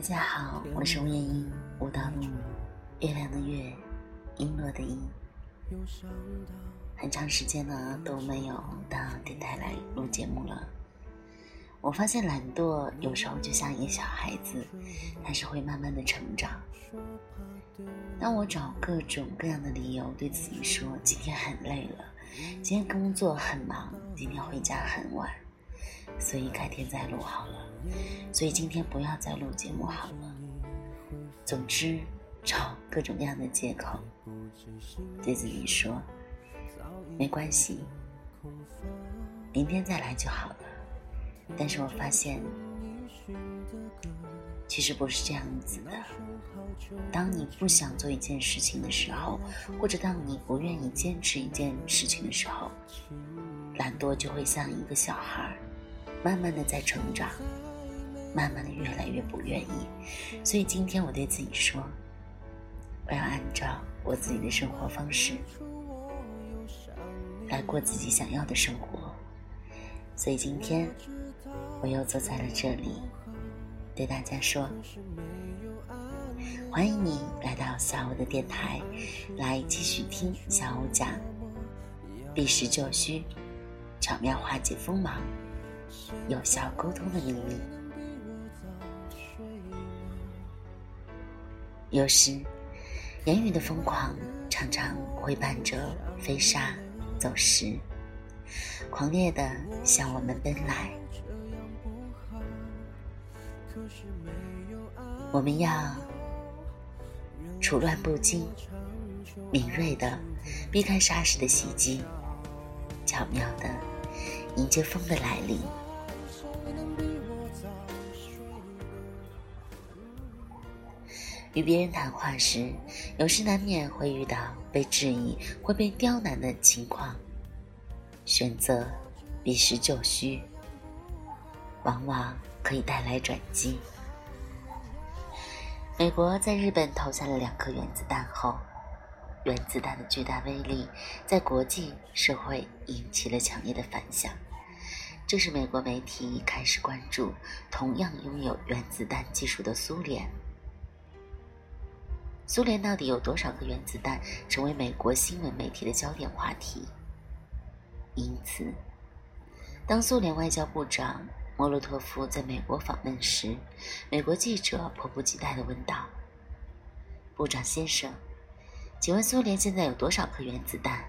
大家好，我是吴艳英，舞蹈路，月亮的月，璎珞的璎。很长时间呢都没有到电台来录节目了。我发现懒惰有时候就像一个小孩子，他是会慢慢的成长。当我找各种各样的理由对自己说今天很累了，今天工作很忙，今天回家很晚，所以改天再录好了。所以今天不要再录节目好了。总之，找各种各样的借口对自己说没关系，明天再来就好了。但是我发现，其实不是这样子的。当你不想做一件事情的时候，或者当你不愿意坚持一件事情的时候，懒惰就会像一个小孩，慢慢的在成长。慢慢的越来越不愿意，所以今天我对自己说，我要按照我自己的生活方式来过自己想要的生活。所以今天我又坐在了这里，对大家说，欢迎你来到小五的电台，来继续听小五讲避实就虚，巧妙化解锋芒，有效沟通的秘密。有时，言语的疯狂常常会伴着飞沙走石，狂烈的向我们奔来。我们要处乱不惊，敏锐的避开沙石的袭击，巧妙的迎接风的来临。与别人谈话时，有时难免会遇到被质疑或被刁难的情况。选择避实就虚，往往可以带来转机。美国在日本投下了两颗原子弹后，原子弹的巨大威力在国际社会引起了强烈的反响。这是美国媒体开始关注同样拥有原子弹技术的苏联。苏联到底有多少个原子弹，成为美国新闻媒体的焦点话题。因此，当苏联外交部长莫洛托夫在美国访问时，美国记者迫不及待地问道：“部长先生，请问苏联现在有多少颗原子弹？”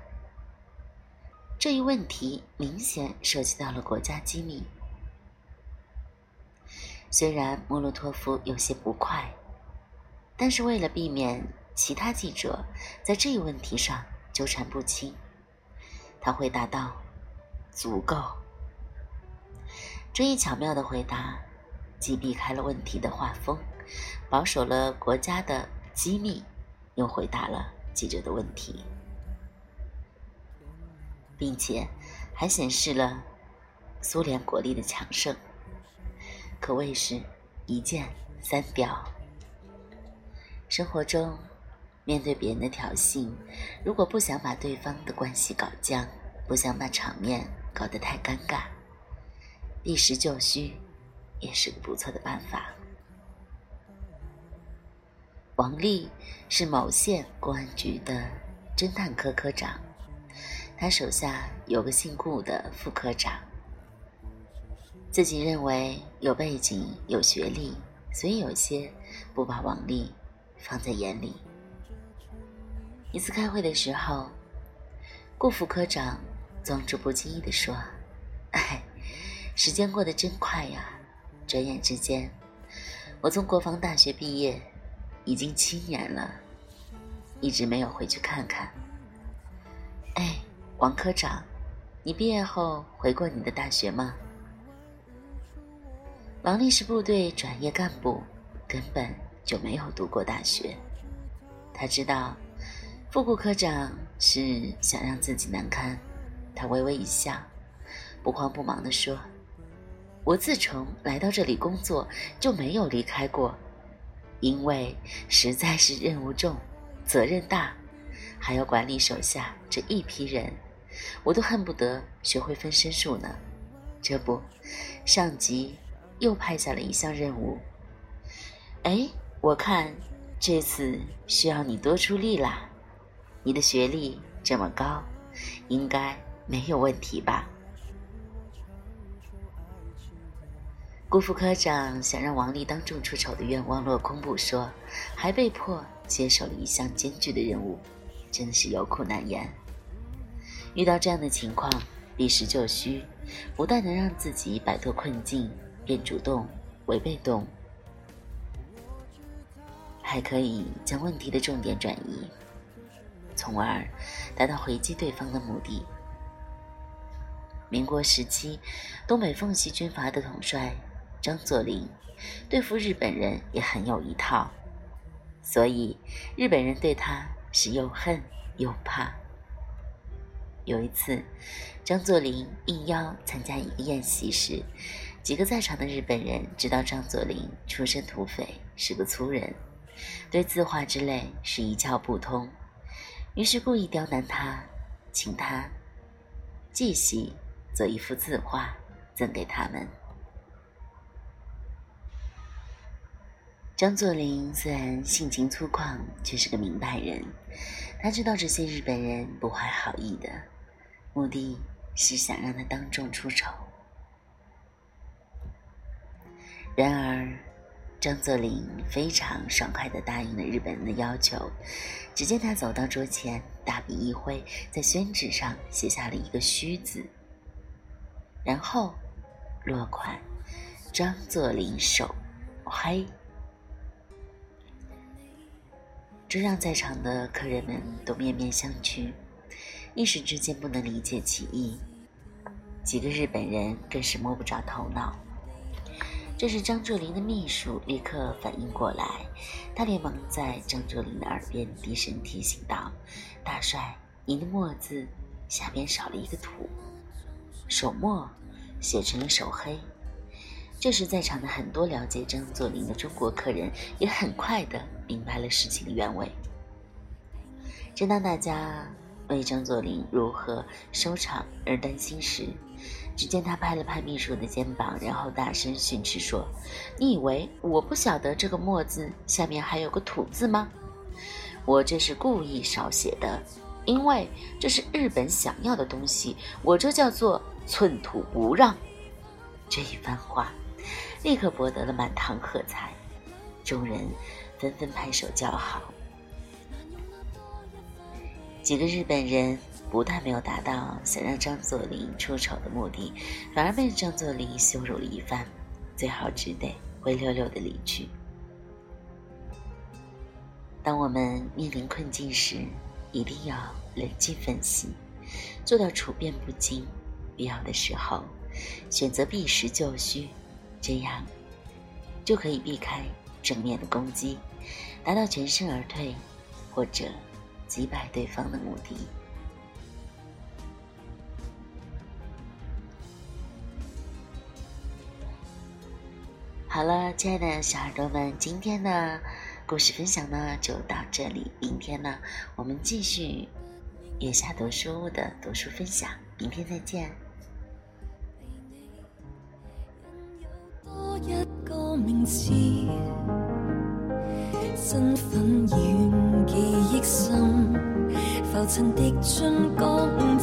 这一问题明显涉及到了国家机密。虽然莫洛托夫有些不快。但是为了避免其他记者在这一问题上纠缠不清，他回答道：“足够。”这一巧妙的回答，既避开了问题的画风，保守了国家的机密，又回答了记者的问题，并且还显示了苏联国力的强盛，可谓是一箭三雕。生活中，面对别人的挑衅，如果不想把对方的关系搞僵，不想把场面搞得太尴尬，避实就虚，也是个不错的办法。王丽是某县公安局的侦探科科长，他手下有个姓顾的副科长，自己认为有背景、有学历，所以有些不把王丽。放在眼里。一次开会的时候，顾副科长总是不经意地说：“哎，时间过得真快呀！转眼之间，我从国防大学毕业，已经七年了，一直没有回去看看。哎，王科长，你毕业后回过你的大学吗？”王丽是部队转业干部，根本。就没有读过大学。他知道副顾科长是想让自己难堪，他微微一笑，不慌不忙地说：“我自从来到这里工作就没有离开过，因为实在是任务重，责任大，还要管理手下这一批人，我都恨不得学会分身术呢。这不，上级又派下了一项任务。”哎，我看这次需要你多出力啦。你的学历这么高，应该没有问题吧？”顾副科长想让王丽当众出丑的愿望落空不说，还被迫接手了一项艰巨的任务，真是有苦难言。遇到这样的情况，避实就虚，不但能让自己摆脱困境，变主动为被动，还可以将问题的重点转移，从而达到回击对方的目的。民国时期，东北奉系军阀的统帅。张作霖对付日本人也很有一套，所以日本人对他是又恨又怕。有一次，张作霖应邀参加一个宴席时，几个在场的日本人知道张作霖出身土匪，是个粗人，对字画之类是一窍不通，于是故意刁难他，请他继续做一幅字画赠给他们。张作霖虽然性情粗犷，却是个明白人。他知道这些日本人不怀好意的，目的是想让他当众出丑。然而，张作霖非常爽快地答应了日本人的要求。只见他走到桌前，大笔一挥，在宣纸上写下了一个“虚”字，然后落款“张作霖手黑”。这让在场的客人们都面面相觑，一时之间不能理解其意。几个日本人更是摸不着头脑。这时，张作霖的秘书立刻反应过来，他连忙在张作霖的耳边低声提醒道：“大帅，您的墨字下边少了一个土，手墨写成了手黑。”这时，在场的很多了解张作霖的中国客人也很快的明白了事情的原委。正当大家为张作霖如何收场而担心时，只见他拍了拍秘书的肩膀，然后大声训斥说：“你以为我不晓得这个墨字下面还有个土字吗？我这是故意少写的，因为这是日本想要的东西，我这叫做寸土不让。”这一番话。立刻博得了满堂喝彩，众人纷纷拍手叫好。几个日本人不但没有达到想让张作霖出丑的目的，反而被张作霖羞辱了一番，最后只得灰溜溜的离去。当我们面临困境时，一定要冷静分析，做到处变不惊，必要的时候选择避实就虚。这样就可以避开正面的攻击，达到全身而退或者击败对方的目的。好了，亲爱的小耳朵们，今天的故事分享呢就到这里。明天呢，我们继续月下读书的读书分享。明天再见。身份远，记忆深，浮尘滴进觉悟